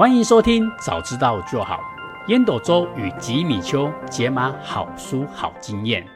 欢迎收听，早知道就好。烟斗周与吉米秋解码好书好经验。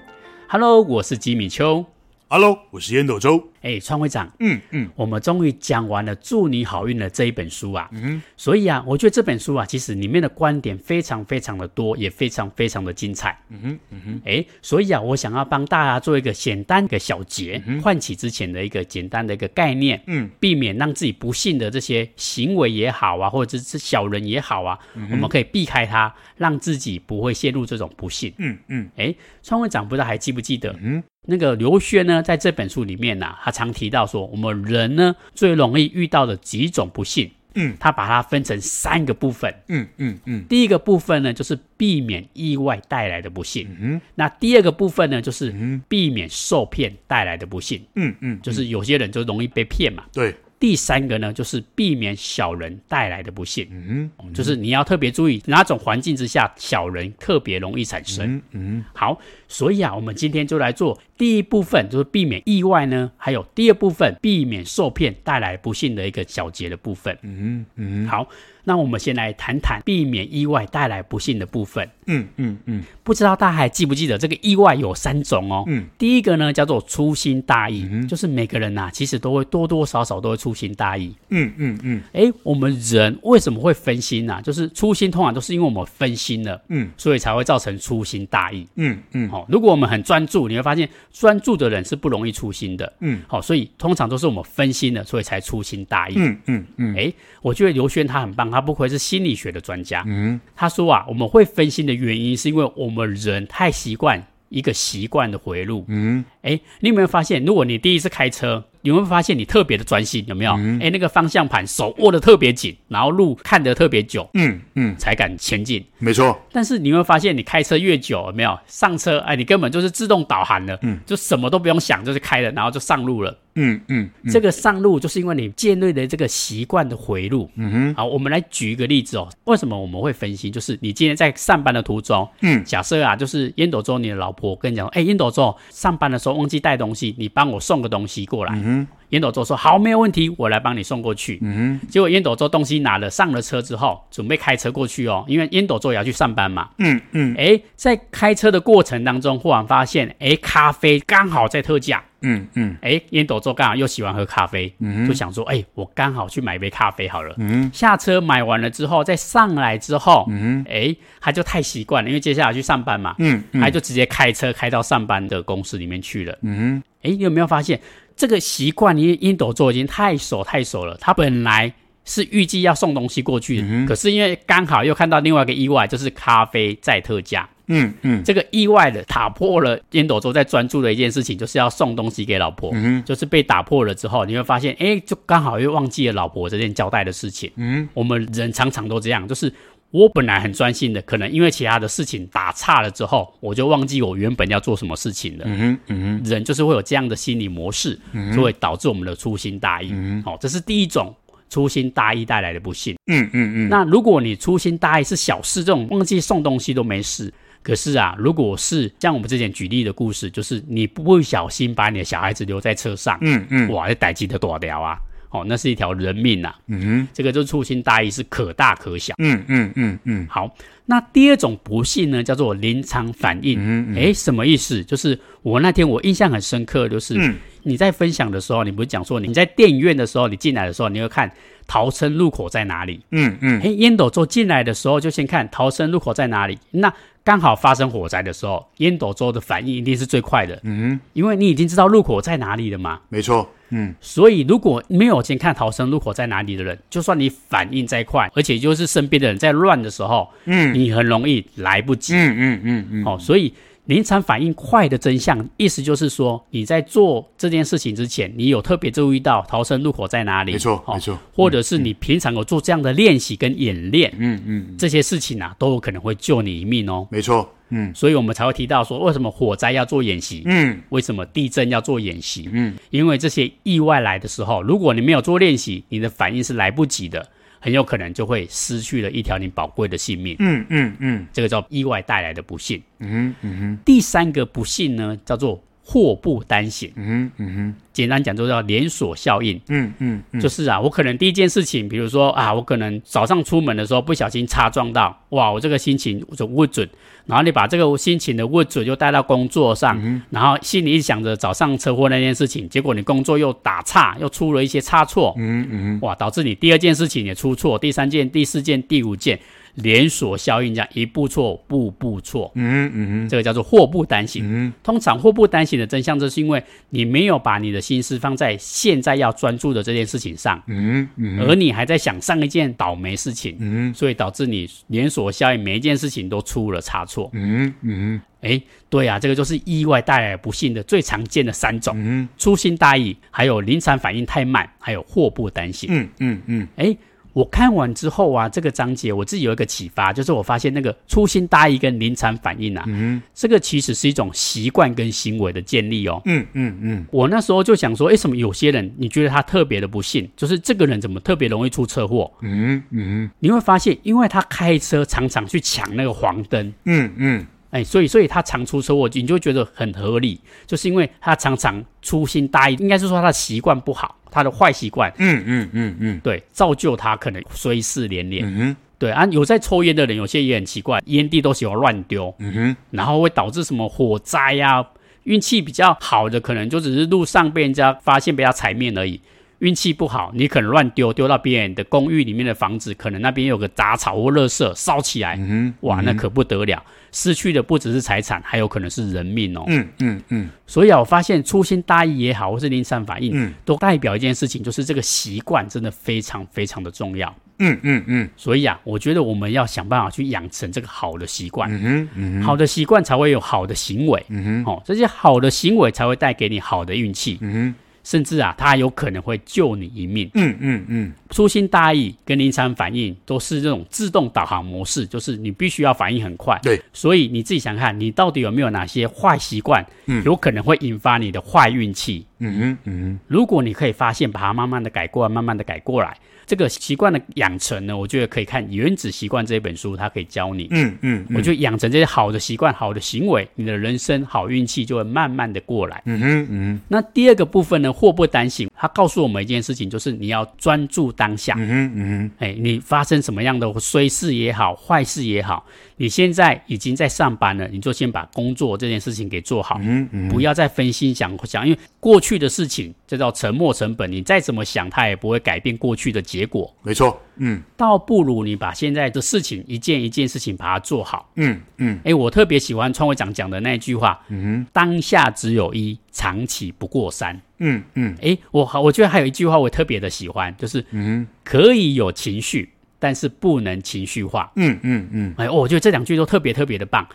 Hello，我是吉米秋。Hello，我是烟斗周。哎，川会长，嗯嗯，我们终于讲完了《祝你好运》的这一本书啊，嗯，所以啊，我觉得这本书啊，其实里面的观点非常非常的多，也非常非常的精彩，嗯哼，嗯哼，哎，所以啊，我想要帮大家做一个简单的小结，嗯，唤起之前的一个简单的一个概念，嗯，避免让自己不幸的这些行为也好啊，或者是小人也好啊，嗯，我们可以避开它，让自己不会陷入这种不幸，嗯嗯，哎，川会长不知道还记不记得，嗯，那个刘轩呢，在这本书里面呢，啊，他常提到说。我们人呢，最容易遇到的几种不幸，嗯，他把它分成三个部分，嗯嗯嗯。第一个部分呢，就是避免意外带来的不幸，嗯，那第二个部分呢，就是避免受骗带来的不幸，嗯嗯，就是有些人就容易被骗嘛，对。第三个呢，就是避免小人带来的不幸，嗯，就是你要特别注意哪种环境之下小人特别容易产生，嗯，好，所以啊，我们今天就来做第一部分，就是避免意外呢，还有第二部分避免受骗带来不幸的一个小节的部分，嗯嗯，好。那我们先来谈谈避免意外带来不幸的部分。嗯嗯嗯，不知道大家还记不记得这个意外有三种哦。嗯，第一个呢叫做粗心大意，嗯、就是每个人呐、啊、其实都会多多少少都会粗心大意。嗯嗯嗯，哎，我们人为什么会分心呢、啊？就是粗心通常都是因为我们分心了，嗯，所以才会造成粗心大意。嗯嗯，好、哦，如果我们很专注，你会发现专注的人是不容易粗心的。嗯，好、哦，所以通常都是我们分心了，所以才粗心大意。嗯嗯嗯，哎，我觉得刘轩他很棒，他不愧是心理学的专家，嗯，他说啊，我们会分心的原因是因为我们人太习惯一个习惯的回路，嗯，哎，你有没有发现，如果你第一次开车，你会发现你特别的专心，有没有？哎、嗯，那个方向盘手握的特别紧，然后路看得特别久，嗯嗯，才敢前进，没错。但是你会发现，你开车越久，有没有上车？哎，你根本就是自动导航了，嗯，就什么都不用想，就是开了，然后就上路了。嗯嗯，嗯，这个上路就是因为你建立的这个习惯的回路。嗯哼，好，我们来举一个例子哦。为什么我们会分心？就是你今天在上班的途中，嗯，假设啊，就是烟斗周，你的老婆跟你讲，哎，烟斗周，上班的时候忘记带东西，你帮我送个东西过来。嗯哼，烟斗周说好，没有问题，我来帮你送过去。嗯，结果烟斗周东西拿了，上了车之后，准备开车过去哦，因为烟斗周也要去上班嘛。嗯嗯，哎，在开车的过程当中，忽然发现，哎，咖啡刚好在特价。嗯嗯，哎，烟斗周刚好又喜欢喝咖啡，嗯，就想说，哎，我刚好去买一杯咖啡好了。嗯，下车买完了之后，再上来之后，嗯，哎，他就太习惯了，因为接下来去上班嘛，嗯，他就直接开车开到上班的公司里面去了。嗯，哎，你有没有发现这个习惯？因为烟斗座已经太熟太熟了，他本来是预计要送东西过去，嗯，可是因为刚好又看到另外一个意外，就是咖啡在特价。嗯嗯，这个意外的打破了烟斗周在专注的一件事情，就是要送东西给老婆。嗯，就是被打破了之后，你会发现，哎，就刚好又忘记了老婆这件交代的事情。嗯，我们人常常都这样，就是我本来很专心的，可能因为其他的事情打岔了之后，我就忘记我原本要做什么事情了。嗯哼，嗯哼，人就是会有这样的心理模式，就会导致我们的粗心大意。嗯，好，这是第一种。粗心大意带来的不幸。嗯嗯嗯。那如果你粗心大意是小事，这种忘记送东西都没事。可是啊，如果是像我们之前举例的故事，就是你不小心把你的小孩子留在车上，嗯嗯，哇，这代志就大条啊，哦，那是一条人命呐。嗯哼，这个就是粗心大意，是可大可小。嗯嗯嗯嗯。好，那第二种不幸呢，叫做临场反应。嗯嗯。哎，什么意思？就是我那天我印象很深刻，就是。嗯你在分享的时候，你不是讲说你在电影院的时候，你进来的时候，你会看逃生入口在哪里？嗯嗯。哎，烟斗座进来的时候就先看逃生入口在哪里。那刚好发生火灾的时候，烟斗周的反应一定是最快的。嗯哼，因为你已经知道路口在哪里了嘛。没错。嗯。所以如果没有先看逃生路口在哪里的人，就算你反应再快，而且就是身边的人在乱的时候，嗯，你很容易来不及。嗯嗯嗯嗯。哦，所以。临场反应快的真相，意思就是说，你在做这件事情之前，你有特别注意到逃生路口在哪里？没错，没错。或者是你平常有做这样的练习跟演练，嗯嗯，这些事情啊，都有可能会救你一命哦。没错，嗯，所以我们才会提到说，为什么火灾要做演习？嗯，为什么地震要做演习？嗯，因为这些意外来的时候，如果你没有做练习，你的反应是来不及的。很有可能就会失去了一条你宝贵的性命。嗯嗯嗯，这个叫意外带来的不幸。嗯哼嗯哼。第三个不幸呢，叫做祸不单行。嗯哼，嗯哼，简单讲就叫连锁效应。嗯嗯，嗯就是啊，我可能第一件事情，比如说啊，我可能早上出门的时候不小心擦撞到，哇，我这个心情就不准。然后你把这个心情的不准就带到工作上，嗯、然后心里一想着早上车祸那件事情，结果你工作又打岔，又出了一些差错。嗯嗯，哇，导致你第二件事情也出错，第三件、第四件、第五件。连锁效应，这样一步错，步步错。嗯嗯，这个叫做祸不单行。嗯，通常祸不单行的真相，就是因为你没有把你的心思放在现在要专注的这件事情上。嗯嗯，而你还在想上一件倒霉事情。嗯，所以导致你连锁效应，每一件事情都出了差错。嗯嗯，哎，对啊，这个就是意外带来不幸的最常见的三种。嗯，粗心大意，还有临场反应太慢，还有祸不单行。嗯嗯嗯，哎。我看完之后啊，这个章节我自己有一个启发，就是我发现那个粗心大意跟临场反应啊，嗯，这个其实是一种习惯跟行为的建立哦。嗯嗯嗯。我那时候就想说，为什么有些人你觉得他特别的不幸，就是这个人怎么特别容易出车祸？嗯嗯。你会发现，因为他开车常常去抢那个黄灯。嗯嗯。哎，所以所以他常出车祸，你就觉得很合理，就是因为他常常粗心大意，应该是说他的习惯不好。他的坏习惯，嗯嗯嗯嗯，对，造就他可能衰事连连。嗯哼，对啊，有在抽烟的人，有些也很奇怪，烟蒂都喜欢乱丢。嗯哼，然后会导致什么火灾呀、啊？运气比较好的，可能就只是路上被人家发现，被他踩灭而已。运气不好，你可能乱丢，丢到别人的公寓里面的房子，可能那边有个杂草或垃圾烧起来，哇，那可不得了。失去的不只是财产，还有可能是人命哦。嗯嗯嗯。所以啊，我发现粗心大意也好，或是临场反应，嗯，都代表一件事情，就是这个习惯真的非常非常的重要。嗯嗯嗯。所以啊，我觉得我们要想办法去养成这个好的习惯。嗯哼，嗯哼。好的习惯才会有好的行为。嗯哼。哦，这些好的行为才会带给你好的运气。嗯哼。甚至啊，它有可能会救你一命。嗯嗯嗯，粗心大意跟临场反应都是这种自动导航模式，就是你必须要反应很快。对，所以你自己想看，你到底有没有哪些坏习惯，嗯，有可能会引发你的坏运气。嗯嗯嗯，如果你可以发现，把它慢慢的改过来，慢慢的改过来。这个习惯的养成呢，我觉得可以看《原子习惯》这本书，它可以教你。嗯嗯，嗯我觉得养成这些好的习惯、好的行为，你的人生好运气就会慢慢的过来。嗯哼嗯。那第二个部分呢，祸不单行，它告诉我们一件事情，就是你要专注当下。嗯哼嗯哼。哎，你发生什么样的衰事也好，坏事也好，你现在已经在上班了，你就先把工作这件事情给做好。嗯嗯。不要再分心想想，因为过去的事情，这叫沉没成本，你再怎么想，它也不会改变过去的结果。没错，嗯，倒不如你把现在的事情一件一件事情把它做好。嗯嗯，哎，我特别喜欢创会长讲的那句话，嗯哼，当下只有一，长期不过三。嗯嗯，哎，我好，我觉得还有一句话我特别的喜欢，就是，嗯，可以有情绪，但是不能情绪化。嗯嗯嗯，哎，我觉得这两句都特别特别的棒。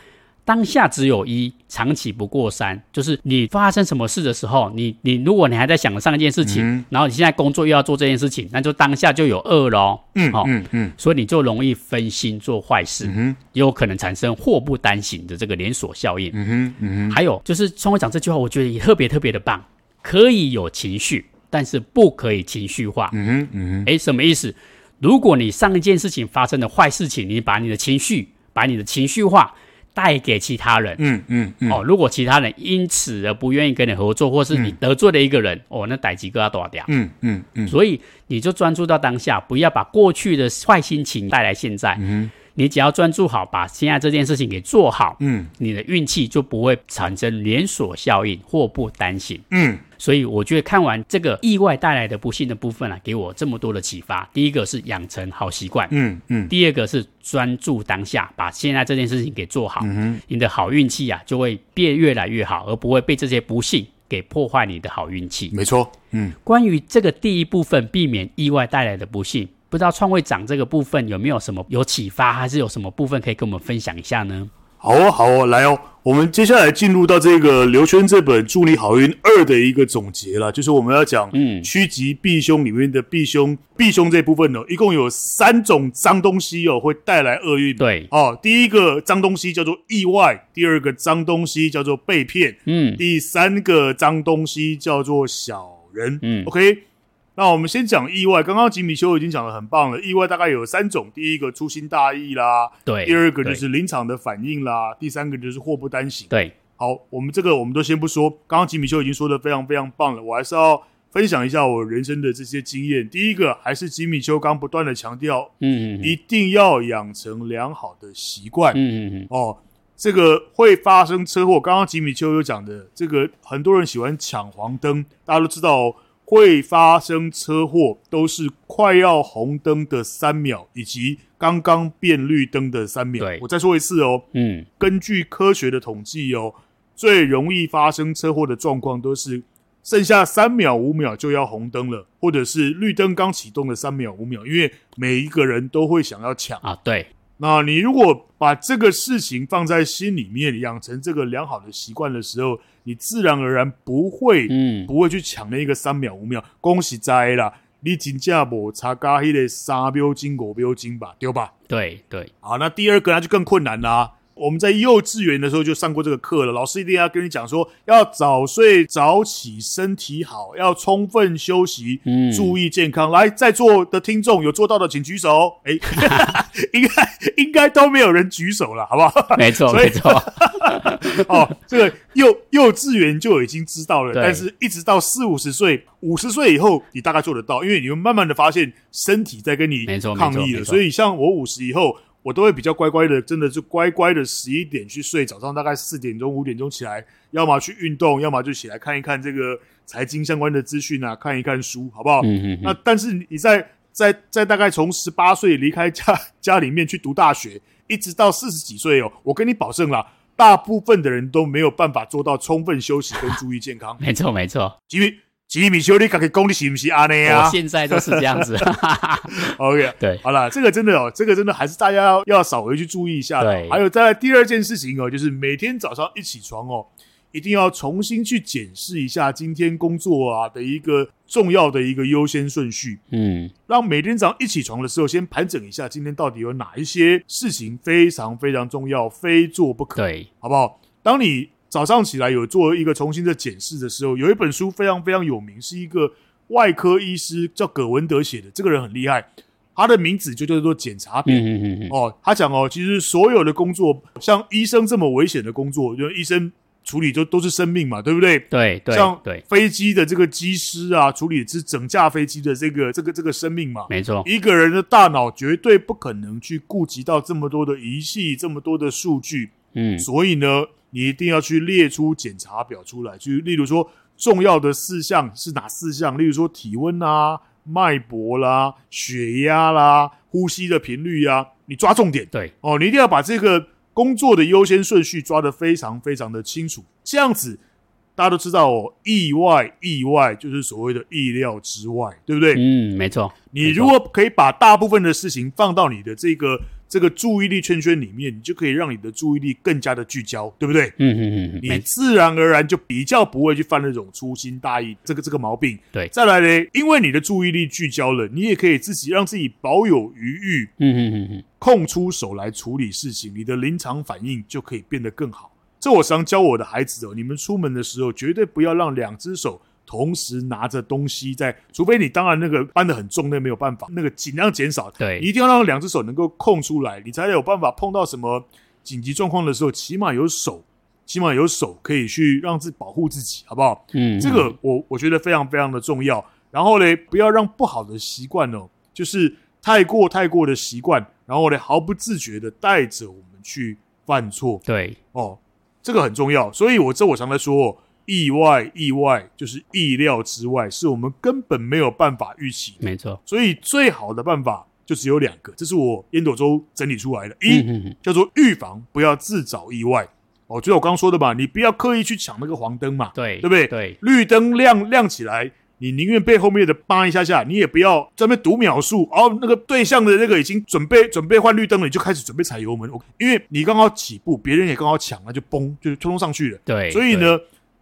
当下只有一，长期不过三。就是你发生什么事的时候，你你如果你还在想上一件事情，嗯、然后你现在工作又要做这件事情，那就当下就有二喽。嗯，好、哦，嗯嗯，所以你就容易分心做坏事，嗯，也有可能产生祸不单行的这个连锁效应。嗯哼，嗯哼。还有就是创会长这句话，我觉得也特别特别的棒。可以有情绪，但是不可以情绪化。嗯哼，嗯哼。哎，什么意思？如果你上一件事情发生的坏事情，你把你的情绪，把你的情绪化。带给其他人，嗯嗯嗯，哦，如果其他人因此而不愿意跟你合作，或是你得罪了一个人，哦，那逮几个要多少掉，嗯嗯嗯，所以你就专注到当下，不要把过去的坏心情带来现在，嗯。你只要专注好，把现在这件事情给做好，嗯，你的运气就不会产生连锁效应，祸不单行，嗯。所以我觉得看完这个意外带来的不幸的部分啊，给我这么多的启发。第一个是养成好习惯，嗯嗯。第二个是专注当下，把现在这件事情给做好，嗯哼，你的好运气啊就会变越来越好，而不会被这些不幸给破坏你的好运气。没错，嗯。关于这个第一部分，避免意外带来的不幸。不知道创会长这个部分有没有什么有启发，还是有什么部分可以跟我们分享一下呢？好哦，好哦，来哦，我们接下来进入到这个刘轩这本《祝你好运二》的一个总结了，就是我们要讲，嗯，趋吉避凶里面的避凶，避凶这部分呢，一共有三种脏东西哦，会带来厄运。对，哦，第一个脏东西叫做意外，第二个脏东西叫做被骗，嗯，第三个脏东西叫做小人，嗯，OK。那我们先讲意外，刚刚吉米修已经讲的很棒了。意外大概有三种，第一个粗心大意啦，对；第二个就是临场的反应啦，第三个就是祸不单行。对，好，我们这个我们都先不说，刚刚吉米修已经说的非常非常棒了，我还是要分享一下我人生的这些经验。第一个还是吉米修刚不断的强调，嗯，一定要养成良好的习惯，嗯嗯嗯，哦，这个会发生车祸。刚刚吉米邱有讲的，这个很多人喜欢抢黄灯，大家都知道哦。会发生车祸都是快要红灯的三秒，以及刚刚变绿灯的三秒。对，我再说一次哦。嗯，根据科学的统计哦，最容易发生车祸的状况都是剩下三秒、五秒就要红灯了，或者是绿灯刚启动的三秒、五秒，因为每一个人都会想要抢啊。对。那你如果把这个事情放在心里面，养成这个良好的习惯的时候，你自然而然不会，嗯，不会去抢那个三秒五秒。恭喜在啦，你真正无差加迄个三标金五标金吧，对吧？对对。好，那第二个那就更困难啦。我们在幼稚园的时候就上过这个课了，老师一定要跟你讲说，要早睡早起，身体好，要充分休息，嗯，注意健康。来，在座的听众有做到的请举手。哎，应该应该都没有人举手了，好不好？没错，没错。哦，这个幼幼稚园就已经知道了，但是一直到四五十岁、五十岁以后，你大概做得到，因为你会慢慢的发现身体在跟你抗议了。所以像我五十以后。我都会比较乖乖的，真的就乖乖的十一点去睡，早上大概四点钟、五点钟起来，要么去运动，要么就起来看一看这个财经相关的资讯啊，看一看书，好不好？嗯嗯。那但是你在在在大概从十八岁离开家家里面去读大学，一直到四十几岁哦，我跟你保证啦，大部分的人都没有办法做到充分休息跟注意健康。没错，没错，因为。吉米修，你可以讲你是不是安尼啊？我现在都是这样子。OK，对，好了，这个真的哦，这个真的还是大家要要稍微去注意一下的。对，还有再来第二件事情哦，就是每天早上一起床哦，一定要重新去检视一下今天工作啊的一个重要的一个优先顺序。嗯，让每天早上一起床的时候，先盘整一下今天到底有哪一些事情非常非常重要，非做不可。对，好不好？当你早上起来有做一个重新的检视的时候，有一本书非常非常有名，是一个外科医师叫葛文德写的。这个人很厉害，他的名字就叫做检查表。嗯嗯嗯哦，他讲哦，其实所有的工作，像医生这么危险的工作，就医生处理都都是生命嘛，对不对？对对。像飞机的这个机师啊，处理是整架飞机的这个这个这个生命嘛。没错。一个人的大脑绝对不可能去顾及到这么多的仪器，这么多的数据。嗯。所以呢。你一定要去列出检查表出来，就例如说重要的事项是哪四项？例如说体温啊、脉搏啦、血压啦、呼吸的频率啊，你抓重点。对哦，你一定要把这个工作的优先顺序抓得非常非常的清楚，这样子大家都知道哦。意外，意外就是所谓的意料之外，对不对？嗯，没错。你如果可以把大部分的事情放到你的这个。这个注意力圈圈里面，你就可以让你的注意力更加的聚焦，对不对？嗯嗯嗯，你自然而然就比较不会去犯那种粗心大意这个这个毛病。对，再来呢，因为你的注意力聚焦了，你也可以自己让自己保有余裕，嗯嗯嗯嗯，空出手来处理事情，你的临场反应就可以变得更好。这我常教我的孩子哦，你们出门的时候绝对不要让两只手。同时拿着东西在，除非你当然那个搬得很重，那没有办法，那个尽量减少。对，你一定要让两只手能够空出来，你才有办法碰到什么紧急状况的时候，起码有手，起码有手可以去让自保护自己，好不好？嗯，这个我我觉得非常非常的重要。然后呢，不要让不好的习惯哦，就是太过太过的习惯，然后呢，毫不自觉的带着我们去犯错。对，哦，这个很重要。所以我这我常在说哦。意外，意外就是意料之外，是我们根本没有办法预期。没错，所以最好的办法就只有两个，这是我烟斗周整理出来的。一、嗯、叫做预防，不要自找意外。哦，就像我刚刚说的嘛，你不要刻意去抢那个黄灯嘛，对，对不对？对，绿灯亮亮起来，你宁愿被后面的扒一下下，你也不要在那边读秒数。哦，那个对象的那个已经准备准备换绿灯了，你就开始准备踩油门。因为你刚好起步，别人也刚好抢，那就嘣，就冲上去了。对，所以呢。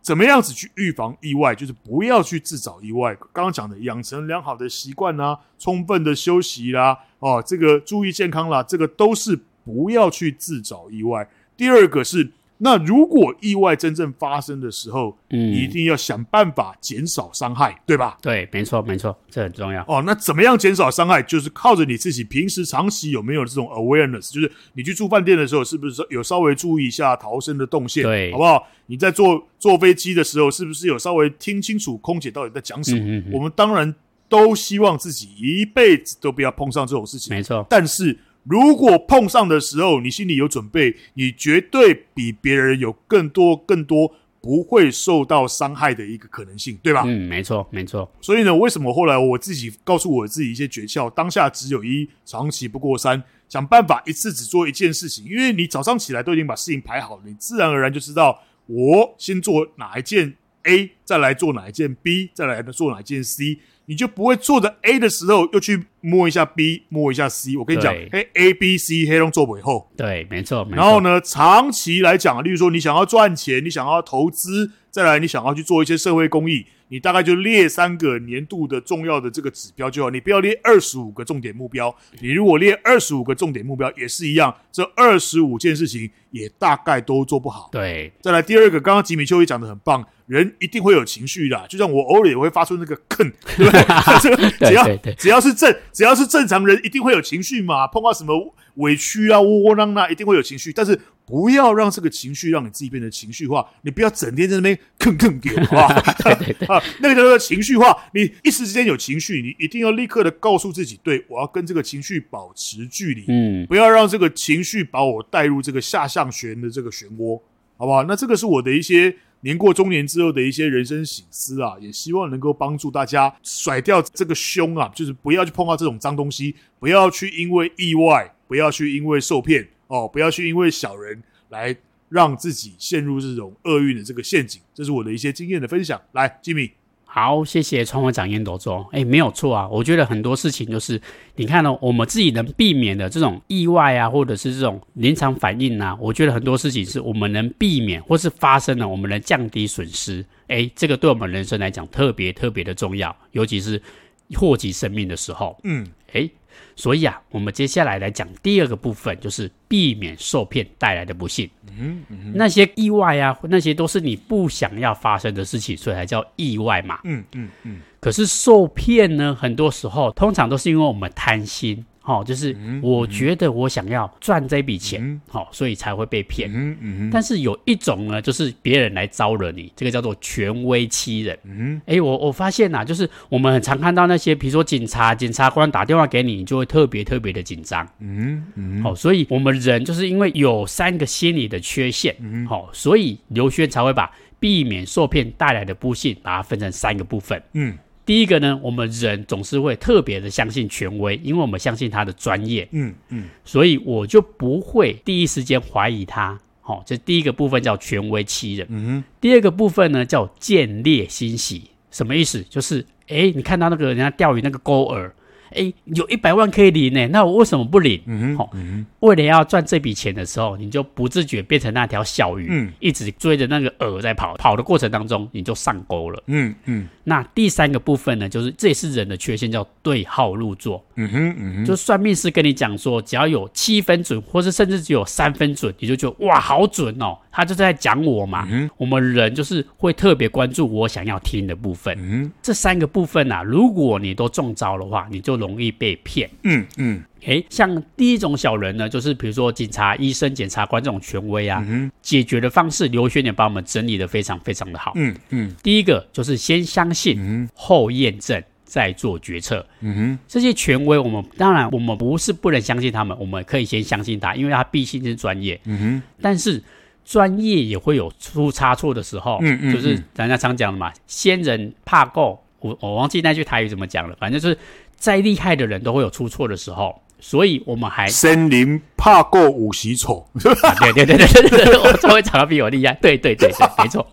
怎么样子去预防意外？就是不要去自找意外。刚刚讲的养成良好的习惯啊，充分的休息啦，哦，这个注意健康啦，这个都是不要去自找意外。第二个是那如果意外真正发生的时候，嗯，你一定要想办法减少伤害，对吧？对，没错，没错，这很重要。哦，那怎么样减少伤害？就是靠着你自己平时长期有没有这种 awareness，就是你去住饭店的时候，是不是有稍微注意一下逃生的动线？对，好不好？你在坐坐飞机的时候，是不是有稍微听清楚空姐到底在讲什么？嗯嗯嗯，我们当然都希望自己一辈子都不要碰上这种事情，没错。但是。如果碰上的时候，你心里有准备，你绝对比别人有更多、更多不会受到伤害的一个可能性，对吧？嗯，没错，没错。所以呢，为什么后来我自己告诉我自己一些诀窍？当下只有一，长期不过三，想办法一次只做一件事情。因为你早上起来都已经把事情排好了，你自然而然就知道我先做哪一件 A，再来做哪一件 B，再来做哪一件 C。你就不会做着 A 的时候又去摸一下 B，摸一下 C。我跟你讲，嘿，A、B、C 黑龙做尾后，对，没错。然后呢，长期来讲，例如说你想要赚钱，你想要投资，再来你想要去做一些社会公益，你大概就列三个年度的重要的这个指标就好。你不要列二十五个重点目标。你如果列二十五个重点目标也是一样，这二十五件事情也大概都做不好。对，再来第二个，刚刚吉米秋也讲的很棒。人一定会有情绪的，就像我偶尔也会发出那个吭，对不对？只要只要是正只要是正常人，一定会有情绪嘛。碰到什么委屈啊、窝窝囊囊，一定会有情绪。但是不要让这个情绪让你自己变得情绪化。你不要整天在那边吭吭给我啊！啊，那个叫做情绪化。你一时之间有情绪，你一定要立刻的告诉自己，对，我要跟这个情绪保持距离，嗯，不要让这个情绪把我带入这个下象旋的这个漩涡，好不好？那这个是我的一些。年过中年之后的一些人生醒思啊，也希望能够帮助大家甩掉这个凶啊，就是不要去碰到这种脏东西，不要去因为意外，不要去因为受骗哦，不要去因为小人来让自己陷入这种厄运的这个陷阱。这是我的一些经验的分享。来，吉米。好，谢谢创会长烟斗中。哎，没有错啊，我觉得很多事情就是，你看呢、哦，我们自己能避免的这种意外啊，或者是这种临场反应啊，我觉得很多事情是我们能避免，或是发生了，我们能降低损失。哎，这个对我们人生来讲特别特别的重要，尤其是祸及生命的时候。嗯，哎。所以啊，我们接下来来讲第二个部分，就是避免受骗带来的不幸。嗯嗯，那些意外啊，那些都是你不想要发生的事情，所以才叫意外嘛。嗯嗯嗯。可是受骗呢，很多时候通常都是因为我们贪心。好、哦，就是我觉得我想要赚这笔钱，好、所以才会被骗。嗯嗯。但是有一种呢，就是别人来招惹你，这个叫做权威欺人。嗯。哎，我我发现呐、啊，就是我们很常看到那些，比如说警察、检察官打电话给你，你就会特别特别的紧张。嗯嗯。好、哦，所以我们人就是因为有三个心理的缺陷，好、哦，所以刘轩才会把避免受骗带来的不幸，把它分成三个部分。嗯。第一个呢，我们人总是会特别的相信权威，因为我们相信他的专业，嗯嗯，所以我就不会第一时间怀疑他。好、哦，这第一个部分叫权威欺人。嗯哼，第二个部分呢叫见猎欣喜，什么意思？就是哎，你看到那个人家钓鱼那个钩饵。哎，有一百万可以领呢，那我为什么不领？嗯哼，为了要赚这笔钱的时候，你就不自觉变成那条小鱼，嗯，一直追着那个饵在跑，跑的过程当中你就上钩了，嗯嗯。那第三个部分呢，就是这也是人的缺陷，叫对号入座，嗯哼嗯哼，就算命师跟你讲说，只要有七分准，或是甚至只有三分准，你就觉得哇，好准哦。他就在讲我嘛、嗯，我们人就是会特别关注我想要听的部分。嗯，这三个部分啊，如果你都中招的话，你就容易被骗。嗯嗯，诶，像第一种小人呢，就是比如说警察、医生、检察官这种权威啊，嗯、解决的方式，刘轩也把我们整理的非常非常的好。嗯嗯，第一个就是先相信，嗯、后验证，再做决策。嗯哼，这些权威，我们当然我们不是不能相信他们，我们可以先相信他，因为他毕竟是专业。嗯哼，但是。专业也会有出差错的时候，嗯嗯，就是人家常讲的嘛，先人怕够，我我忘记那句台语怎么讲了，反正就是再厉害的人都会有出错的时候，所以我们还森林怕过五十丑，啊，对对对对对对，我终于找到比我厉害，对对对对，没错，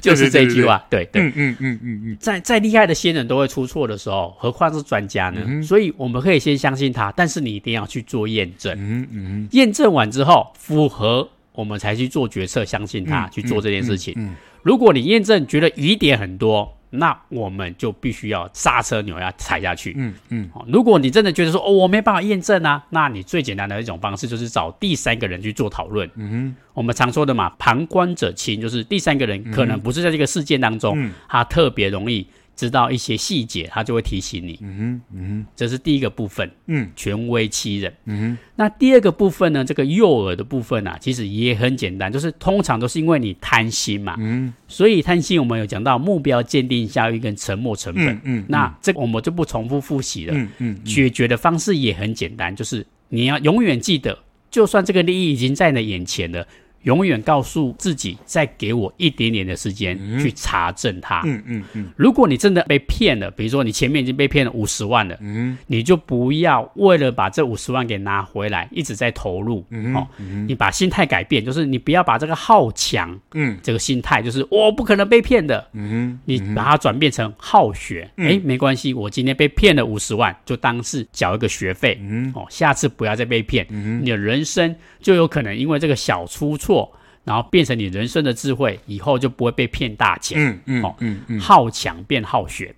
就是这句话，对。对，对，对，对，嗯嗯嗯嗯，再再厉害的仙人都会出错的时候，何况是专家呢，嗯？所以我们可以先相信他，但是你一定要去做验证，嗯嗯，验证完之后符合。我们才去做决策，相信他、嗯、去做这件事情。嗯嗯嗯、如果你验证觉得疑点很多，那我们就必须要刹车钮要踩下去。嗯嗯，哦，如果你真的觉得说哦，我没办法验证啊，那你最简单的一种方式就是找第三个人去做讨论。嗯哼，我们常说的嘛，旁观者清，就是第三个人可能不是在这个事件当中，嗯、他特别容易。知道一些细节，他就会提醒你。嗯哼，嗯哼，这是第一个部分。嗯，权威欺人。嗯哼，那第二个部分呢？这个诱饵的部分啊，其实也很简单，就是通常都是因为你贪心嘛。嗯，所以贪心，我们有讲到目标鉴定效益跟沉没成本。嗯，嗯，那这个我们就不重复复习了。嗯嗯，解决的方式也很简单，就是你要永远记得，就算这个利益已经在你的眼前了。永远告诉自己，再给我一点点的时间去查证它。嗯嗯嗯。如果你真的被骗了，比如说你前面已经被骗了五十万了，嗯，你就不要为了把这五十万给拿回来，一直在投入。嗯哦，你把心态改变，就是你不要把这个好强，嗯，这个心态就是我不可能被骗的。嗯，你把它转变成好学。哎，没关系，我今天被骗了五十万，就当是缴一个学费。嗯，哦，下次不要再被骗。嗯，你的人生就有可能因为这个小出错。然后变成你人生的智慧，以后就不会被骗大钱。嗯嗯，哦嗯嗯，好强变好学。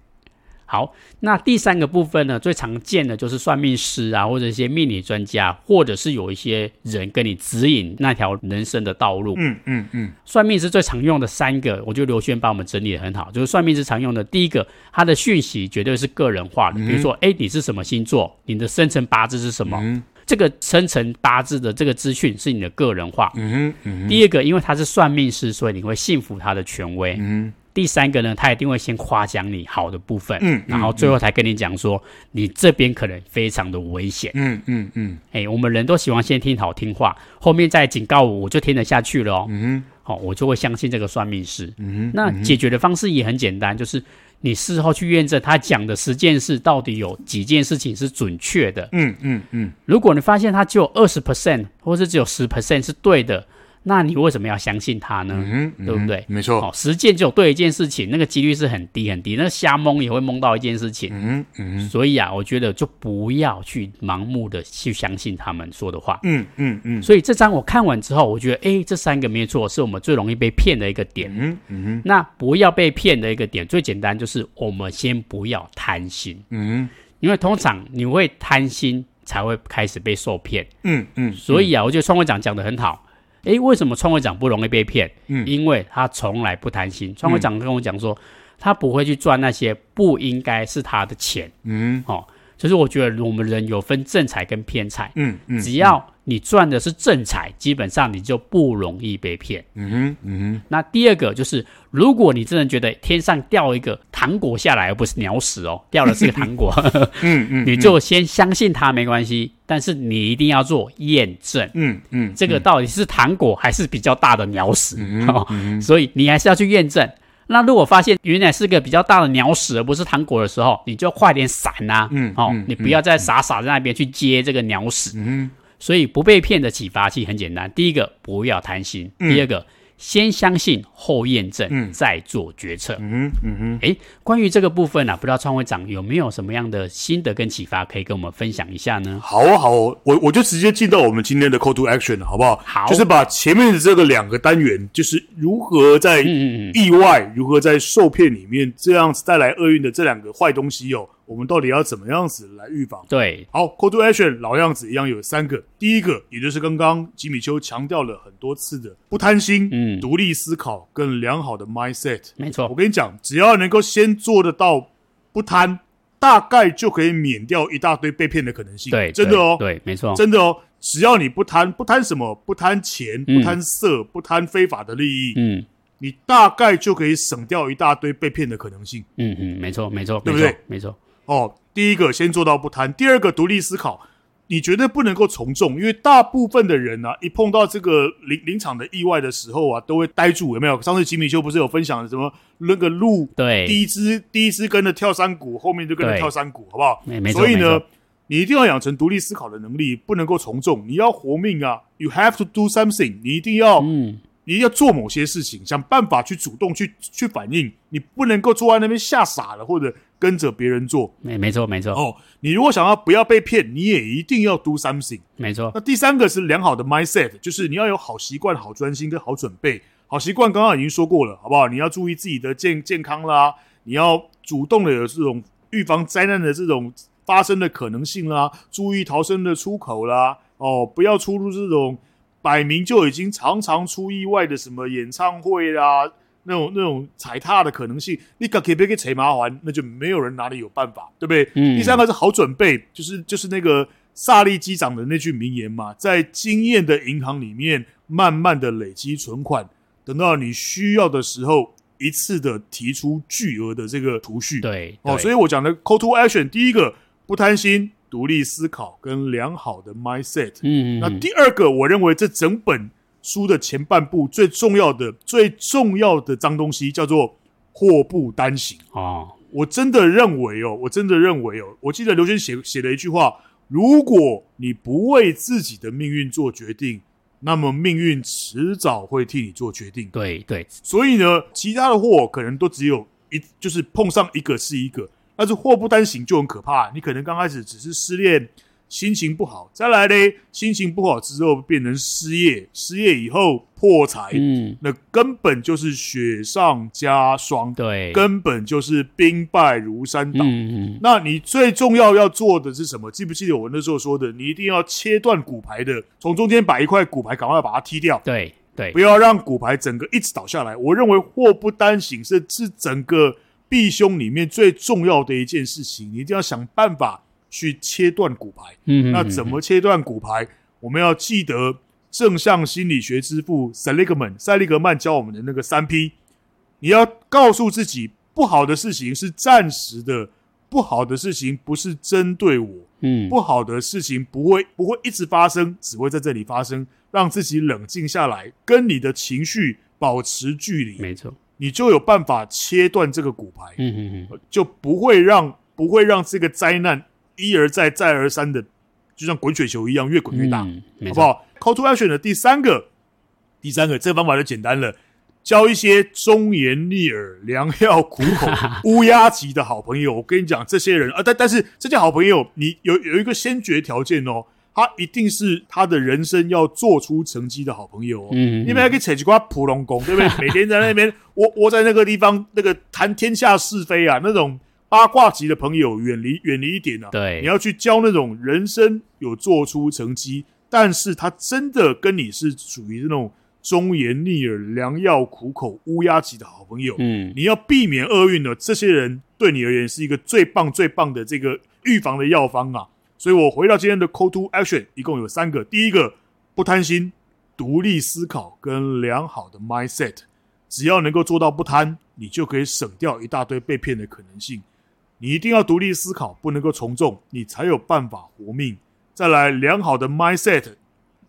好，那第三个部分呢，最常见的就是算命师啊，或者一些命理专家，或者是有一些人跟你指引那条人生的道路。嗯嗯嗯，算命师最常用的三个，我觉得刘轩帮我们整理的很好，就是算命师常用的第一个，他的讯息绝对是个人化的，比如说，哎，你是什么星座？你的生辰八字是什么？嗯这个生辰八字的这个资讯是你的个人化。嗯哼。第二个，因为他是算命师，所以你会信服他的权威。嗯。第三个呢，他一定会先夸奖你好的部分。嗯。然后最后才跟你讲说，你这边可能非常的危险。嗯嗯嗯。哎，我们人都喜欢先听好听话，后面再警告我，我就听得下去了哦。嗯哼。好，我就会相信这个算命师。嗯哼。那解决的方式也很简单，就是。你事后去验证他讲的十件事到底有几件事情是准确的？嗯嗯嗯。如果你发现他只有二十 percent，或是只有十 percent 是对的。那你为什么要相信他呢？嗯嗯、对不对？没错。哦，十件就有对一件事情，那个几率是很低很低。那瞎蒙也会蒙到一件事情。嗯嗯。所以啊，我觉得就不要去盲目的去相信他们说的话。嗯嗯嗯。所以这张我看完之后，我觉得，哎，这三个没错，是我们最容易被骗的一个点。嗯嗯。那不要被骗的一个点，最简单就是我们先不要贪心。嗯。因为通常你会贪心，才会开始被受骗。嗯嗯。所以啊，我觉得创会长讲的很好。哎，为什么创会长不容易被骗？嗯，因为他从来不贪心。创会长跟我讲说，他不会去赚那些不应该是他的钱。嗯，哦，就是我觉得我们人有分正财跟偏财。嗯嗯，只要你赚的是正财，基本上你就不容易被骗。嗯哼，嗯哼。那第二个就是，如果你真的觉得天上掉一个糖果下来，而不是鸟屎哦，掉的是个糖果，嗯嗯，你就先相信它没关系。但是你一定要做验证，嗯嗯，这个到底是糖果还是比较大的鸟屎？嗯哦，所以你还是要去验证。那如果发现原来是个比较大的鸟屎，而不是糖果的时候，你就快点闪呐！嗯，哦，你不要再傻傻在那边去接这个鸟屎。嗯，所以不被骗的启发器很简单：第一个，不要贪心；第二个。先相信后验证，嗯，再做决策。嗯嗯嗯。哎，关于这个部分呢、啊，不知道创会长有没有什么样的心得跟启发，可以跟我们分享一下呢？好啊，好啊，我我就直接进到我们今天的 call to action 了，好不好？好，就是把前面的这个两个单元，就是如何在意外，嗯嗯如何在受骗里面这样子带来厄运的这两个坏东西哦。我们到底要怎么样子来预防？对，好，Call to Action 老样子一样有三个。第一个，也就是刚刚吉米丘强调了很多次的，不贪心，嗯，独立思考，跟良好的 mindset。没错，我跟你讲，只要能够先做得到不贪，大概就可以免掉一大堆被骗的可能性。对，真的哦，对，没错，真的哦。只要你不贪，不贪什么？不贪钱，不贪色，嗯、不贪非法的利益，嗯，你大概就可以省掉一大堆被骗的可能性。嗯嗯，没错，没错，对不对？没错。哦，第一个先做到不贪，第二个独立思考，你绝对不能够从众，因为大部分的人呢、啊，一碰到这个临临场的意外的时候啊，都会呆住，有没有？上次吉米修不是有分享什么那个鹿，对，第一只第一只跟着跳山谷，后面就跟着跳山谷，好不好？所以呢，你一定要养成独立思考的能力，不能够从众，你要活命啊！You have to do something，你一定要，嗯，你一定要做某些事情，想办法去主动去去反应，你不能够坐在那边吓傻了，或者。跟着别人做，没没错没错哦。你如果想要不要被骗，你也一定要 do something。没错。那第三个是良好的 mindset，就是你要有好习惯、好专心跟好准备。好习惯刚刚已经说过了，好不好？你要注意自己的健健康啦，你要主动的有这种预防灾难的这种发生的可能性啦，注意逃生的出口啦，哦，不要出入这种摆明就已经常常出意外的什么演唱会啦。那种那种踩踏的可能性，你可可别给扯麻烦，那就没有人哪里有办法，对不对？嗯。第三个是好准备，就是就是那个萨利机长的那句名言嘛，在经验的银行里面，慢慢的累积存款，等到你需要的时候，一次的提出巨额的这个储蓄。对，对哦，所以我讲的 call to action，第一个不贪心、独立思考跟良好的 mindset。嗯，嗯，嗯。那第二个，我认为这整本。书的前半部最重要的、最重要的脏东西叫做祸不单行啊！我真的认为哦，我真的认为哦，我记得刘轩写写了一句话：如果你不为自己的命运做决定，那么命运迟早会替你做决定。对对，所以呢，其他的祸可能都只有一，就是碰上一个是一个，但是祸不单行就很可怕。你可能刚开始只是失恋。心情不好，再来嘞，心情不好之后变成失业，失业以后破财，嗯，那根本就是雪上加霜，对，根本就是兵败如山倒。嗯嗯，那你最重要要做的是什么？记不记得我那时候说的？你一定要切断骨牌的，从中间把一块骨牌赶快把它踢掉，对对，不要让骨牌整个一直倒下来。我认为祸不单行是是整个避凶里面最重要的一件事情，你一定要想办法。去切断骨牌，嗯，那怎么切断骨牌？我们要记得正向心理学之父塞利格曼塞利格曼教我们的那个三 P，你要告诉自己，不好的事情是暂时的，不好的事情不是针对我，嗯，不好的事情不会不会一直发生，只会在这里发生，让自己冷静下来，跟你的情绪保持距离，没错，你就有办法切断这个骨牌，嗯嗯嗯，就不会让不会让这个灾难。一而再，再而三的，就像滚雪球一样，越滚越大，嗯、好不好？Call to action 的第三个，第三个，这个方法就简单了，交一些忠言逆耳、良药苦口、乌鸦级的好朋友。我跟你讲，这些人啊，但但是这些好朋友，你有有一个先决条件哦，他一定是他的人生要做出成绩的好朋友哦。嗯，你们还可以扯几瓜普龙宫，对不对？每天在那边窝窝在那个地方，那个谈天下是非啊，那种。八卦级的朋友远离远离一点啊！对，你要去交那种人生有做出成绩，但是他真的跟你是属于那种忠言逆耳、良药苦口、乌鸦级的好朋友。嗯，你要避免厄运的这些人，对你而言是一个最棒最棒的这个预防的药方啊！所以我回到今天的 Call to Action，一共有三个：第一个，不贪心、独立思考跟良好的 Mindset，只要能够做到不贪，你就可以省掉一大堆被骗的可能性。你一定要独立思考，不能够从众，你才有办法活命。再来，良好的 mindset，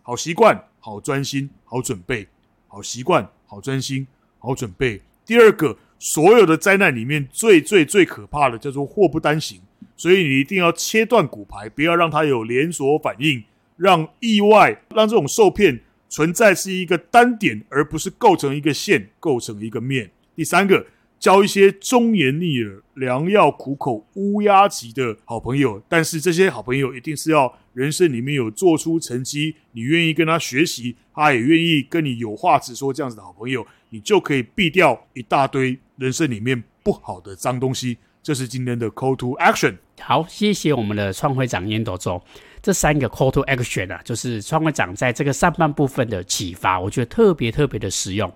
好习惯，好专心，好准备，好习惯，好专心，好准备。第二个，所有的灾难里面最最最可怕的叫做祸不单行，所以你一定要切断骨牌，不要让它有连锁反应，让意外，让这种受骗存在是一个单点，而不是构成一个线，构成一个面。第三个。交一些忠言逆耳、良药苦口、乌鸦级的好朋友，但是这些好朋友一定是要人生里面有做出成绩，你愿意跟他学习，他也愿意跟你有话直说，这样子的好朋友，你就可以避掉一大堆人生里面不好的脏东西。这是今天的 Call to Action。好，谢谢我们的创会长烟斗周。这三个 Call to Action 啊，就是创会长在这个上半部分的启发，我觉得特别特别的实用。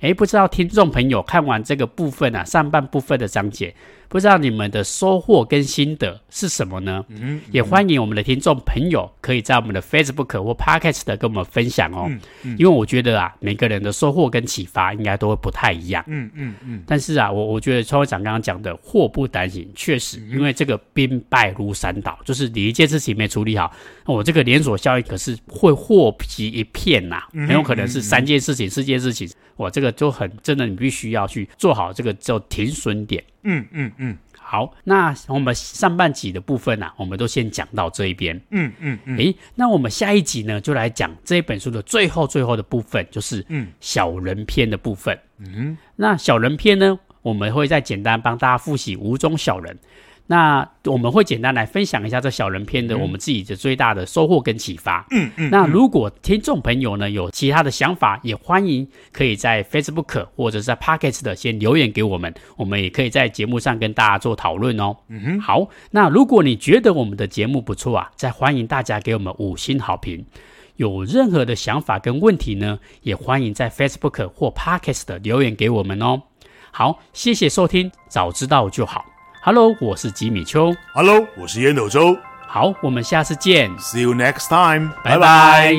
诶，不知道听众朋友看完这个部分啊，上半部分的章节，不知道你们的收获跟心得是什么呢？嗯嗯、也欢迎我们的听众朋友可以在我们的 Facebook 或 Podcast 跟我们分享哦。嗯嗯、因为我觉得啊，每个人的收获跟启发应该都会不太一样。嗯嗯嗯。但是啊，我我觉得创会长刚刚讲的祸不单行，确实，因为这个兵败如山倒，就是你一件事情没处理好，我这个连锁效应可是会祸及一片呐、啊，很有可能是三件事情、四件事情。我这个就很真的，你必须要去做好这个叫停损点。嗯嗯嗯。好，那我们上半集的部分啊，我们都先讲到这一边。嗯嗯嗯。诶，那我们下一集呢，就来讲这一本书的最后最后的部分，就是嗯小人篇的部分。嗯，那小人篇呢，我们会再简单帮大家复习五种小人。那我们会简单来分享一下这小人篇的我们自己的最大的收获跟启发。嗯嗯。那如果听众朋友呢有其他的想法，也欢迎可以在 Facebook 或者是在 Podcast 的先留言给我们，我们也可以在节目上跟大家做讨论哦。嗯哼。好，那如果你觉得我们的节目不错啊，再欢迎大家给我们五星好评。有任何的想法跟问题呢，也欢迎在 Facebook 或 Podcast 的留言给我们哦。好，谢谢收听，早知道就好。Hello，我是吉米秋。Hello，我是烟斗周。好，我们下次见。See you next time。拜拜。